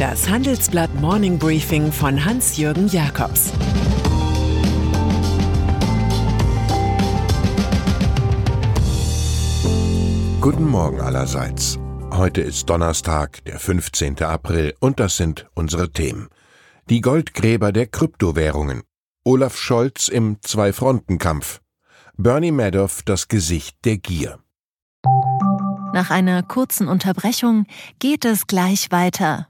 Das Handelsblatt Morning Briefing von Hans-Jürgen Jakobs Guten Morgen allerseits. Heute ist Donnerstag, der 15. April, und das sind unsere Themen. Die Goldgräber der Kryptowährungen. Olaf Scholz im Zwei-Fronten-Kampf. Bernie Madoff das Gesicht der Gier. Nach einer kurzen Unterbrechung geht es gleich weiter.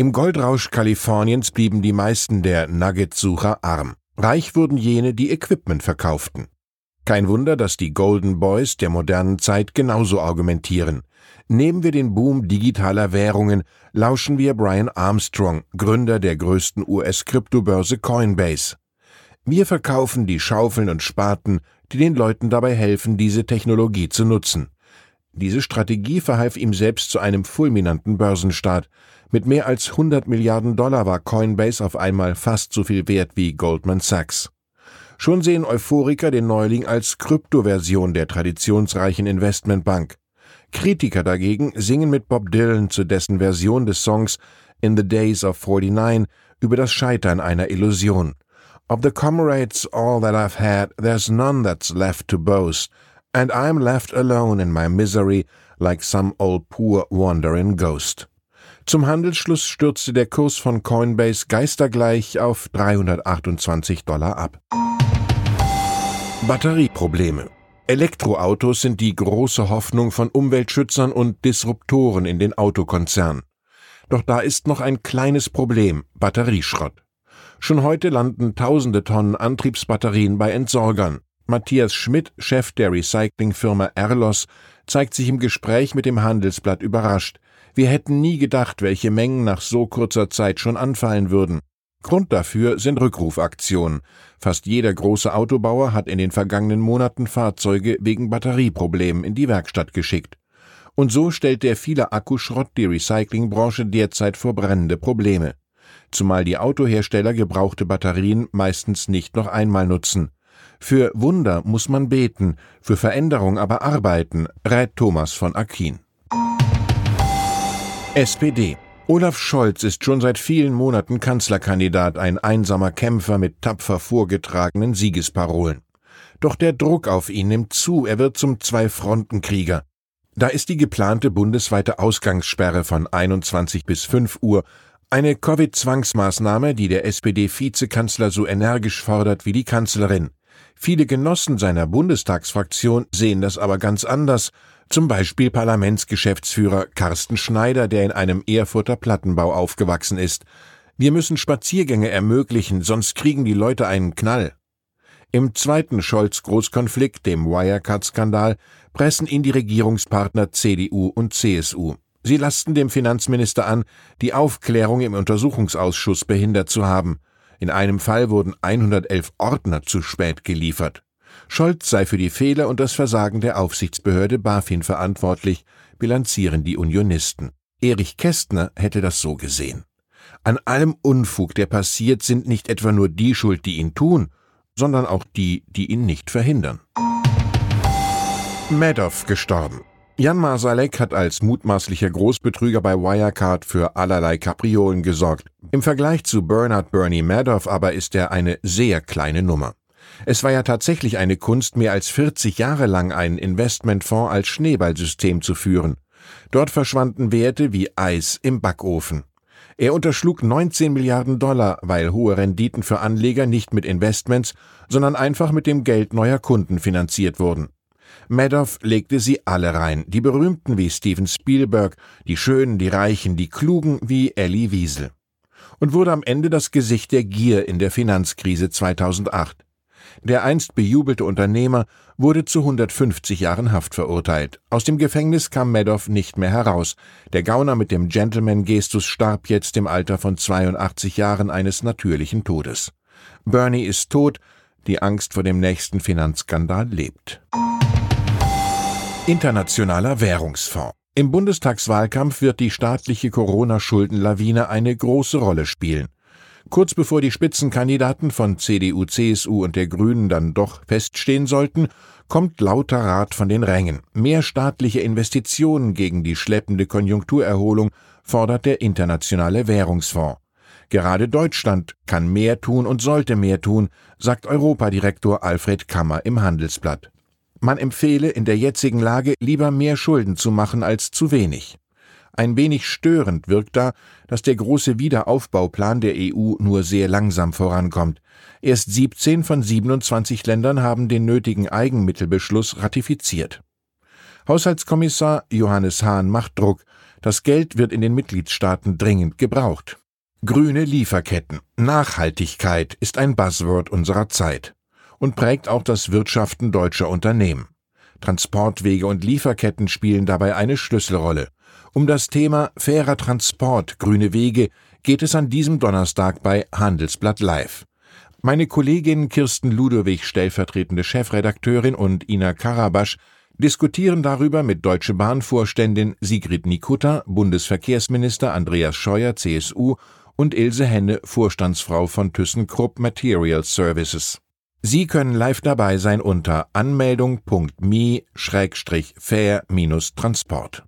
Im Goldrausch Kaliforniens blieben die meisten der Nugget-Sucher arm. Reich wurden jene, die Equipment verkauften. Kein Wunder, dass die Golden Boys der modernen Zeit genauso argumentieren. Nehmen wir den Boom digitaler Währungen, lauschen wir Brian Armstrong, Gründer der größten US-Kryptobörse Coinbase. Wir verkaufen die Schaufeln und Spaten, die den Leuten dabei helfen, diese Technologie zu nutzen. Diese Strategie verhalf ihm selbst zu einem fulminanten Börsenstart. Mit mehr als 100 Milliarden Dollar war Coinbase auf einmal fast so viel wert wie Goldman Sachs. Schon sehen Euphoriker den Neuling als Kryptoversion der traditionsreichen Investmentbank. Kritiker dagegen singen mit Bob Dylan zu dessen Version des Songs In the Days of 49 über das Scheitern einer Illusion. Of the comrades all that I've had, there's none that's left to boast and I'm left alone in my misery like some old poor wandering ghost. Zum Handelsschluss stürzte der Kurs von Coinbase geistergleich auf 328 Dollar ab. Batterieprobleme. Elektroautos sind die große Hoffnung von Umweltschützern und Disruptoren in den Autokonzernen. Doch da ist noch ein kleines Problem, Batterieschrott. Schon heute landen tausende Tonnen Antriebsbatterien bei Entsorgern. Matthias Schmidt, Chef der Recyclingfirma Erlos, zeigt sich im Gespräch mit dem Handelsblatt überrascht. Wir hätten nie gedacht, welche Mengen nach so kurzer Zeit schon anfallen würden. Grund dafür sind Rückrufaktionen. Fast jeder große Autobauer hat in den vergangenen Monaten Fahrzeuge wegen Batterieproblemen in die Werkstatt geschickt. Und so stellt der viele Akkuschrott die Recyclingbranche derzeit vor brennende Probleme. Zumal die Autohersteller gebrauchte Batterien meistens nicht noch einmal nutzen. Für Wunder muss man beten, für Veränderung aber arbeiten, rät Thomas von Aquin. SPD. Olaf Scholz ist schon seit vielen Monaten Kanzlerkandidat, ein einsamer Kämpfer mit tapfer vorgetragenen Siegesparolen. Doch der Druck auf ihn nimmt zu, er wird zum Zwei-Fronten-Krieger. Da ist die geplante bundesweite Ausgangssperre von 21 bis 5 Uhr, eine Covid-Zwangsmaßnahme, die der SPD-Vizekanzler so energisch fordert wie die Kanzlerin. Viele Genossen seiner Bundestagsfraktion sehen das aber ganz anders, zum Beispiel Parlamentsgeschäftsführer Carsten Schneider, der in einem Erfurter Plattenbau aufgewachsen ist. Wir müssen Spaziergänge ermöglichen, sonst kriegen die Leute einen Knall. Im zweiten Scholz-Großkonflikt, dem Wirecard-Skandal, pressen ihn die Regierungspartner CDU und CSU. Sie lasten dem Finanzminister an, die Aufklärung im Untersuchungsausschuss behindert zu haben. In einem Fall wurden 111 Ordner zu spät geliefert. Scholz sei für die Fehler und das Versagen der Aufsichtsbehörde BaFin verantwortlich, bilanzieren die Unionisten. Erich Kästner hätte das so gesehen. An allem Unfug, der passiert, sind nicht etwa nur die schuld, die ihn tun, sondern auch die, die ihn nicht verhindern. Madoff gestorben. Jan Marsalek hat als mutmaßlicher Großbetrüger bei Wirecard für allerlei Kapriolen gesorgt. Im Vergleich zu Bernard Bernie Madoff aber ist er eine sehr kleine Nummer. Es war ja tatsächlich eine Kunst, mehr als 40 Jahre lang einen Investmentfonds als Schneeballsystem zu führen. Dort verschwanden Werte wie Eis im Backofen. Er unterschlug 19 Milliarden Dollar, weil hohe Renditen für Anleger nicht mit Investments, sondern einfach mit dem Geld neuer Kunden finanziert wurden. Madoff legte sie alle rein, die berühmten wie Steven Spielberg, die Schönen, die Reichen, die Klugen wie Ellie Wiesel. Und wurde am Ende das Gesicht der Gier in der Finanzkrise 2008. Der einst bejubelte Unternehmer wurde zu 150 Jahren Haft verurteilt. Aus dem Gefängnis kam Madoff nicht mehr heraus. Der Gauner mit dem Gentleman-Gestus starb jetzt im Alter von 82 Jahren eines natürlichen Todes. Bernie ist tot, die Angst vor dem nächsten Finanzskandal lebt. Internationaler Währungsfonds. Im Bundestagswahlkampf wird die staatliche Corona-Schuldenlawine eine große Rolle spielen. Kurz bevor die Spitzenkandidaten von CDU, CSU und der Grünen dann doch feststehen sollten, kommt lauter Rat von den Rängen. Mehr staatliche Investitionen gegen die schleppende Konjunkturerholung fordert der Internationale Währungsfonds. Gerade Deutschland kann mehr tun und sollte mehr tun, sagt Europadirektor Alfred Kammer im Handelsblatt. Man empfehle in der jetzigen Lage lieber mehr Schulden zu machen als zu wenig. Ein wenig störend wirkt da, dass der große Wiederaufbauplan der EU nur sehr langsam vorankommt. Erst 17 von 27 Ländern haben den nötigen Eigenmittelbeschluss ratifiziert. Haushaltskommissar Johannes Hahn macht Druck. Das Geld wird in den Mitgliedstaaten dringend gebraucht. Grüne Lieferketten. Nachhaltigkeit ist ein Buzzword unserer Zeit und prägt auch das Wirtschaften deutscher Unternehmen. Transportwege und Lieferketten spielen dabei eine Schlüsselrolle. Um das Thema fairer Transport, grüne Wege geht es an diesem Donnerstag bei Handelsblatt Live. Meine Kollegin Kirsten Ludowig, stellvertretende Chefredakteurin und Ina Karabasch diskutieren darüber mit Deutsche Bahn-Vorständin Sigrid Nikutta, Bundesverkehrsminister Andreas Scheuer, CSU und Ilse Henne, Vorstandsfrau von ThyssenKrupp Material Services. Sie können live dabei sein unter anmeldung.me-fair-transport.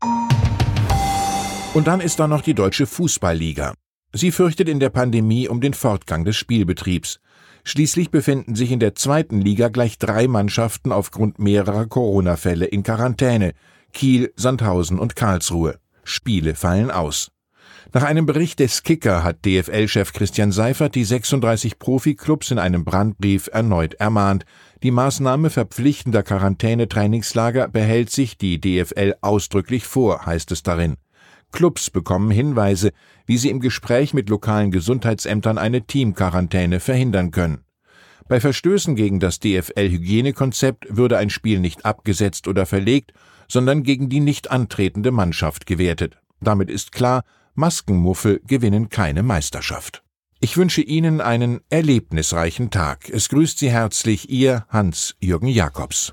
Und dann ist da noch die Deutsche Fußballliga. Sie fürchtet in der Pandemie um den Fortgang des Spielbetriebs. Schließlich befinden sich in der zweiten Liga gleich drei Mannschaften aufgrund mehrerer Corona-Fälle in Quarantäne. Kiel, Sandhausen und Karlsruhe. Spiele fallen aus. Nach einem Bericht des Kicker hat DFL-Chef Christian Seifert die 36 Profiklubs in einem Brandbrief erneut ermahnt. Die Maßnahme verpflichtender Quarantänetrainingslager behält sich die DFL ausdrücklich vor, heißt es darin. Clubs bekommen Hinweise, wie sie im Gespräch mit lokalen Gesundheitsämtern eine Teamquarantäne verhindern können. Bei Verstößen gegen das DFL-Hygienekonzept würde ein Spiel nicht abgesetzt oder verlegt, sondern gegen die nicht antretende Mannschaft gewertet. Damit ist klar, Maskenmuffel gewinnen keine Meisterschaft. Ich wünsche Ihnen einen erlebnisreichen Tag. Es grüßt Sie herzlich Ihr Hans-Jürgen Jakobs.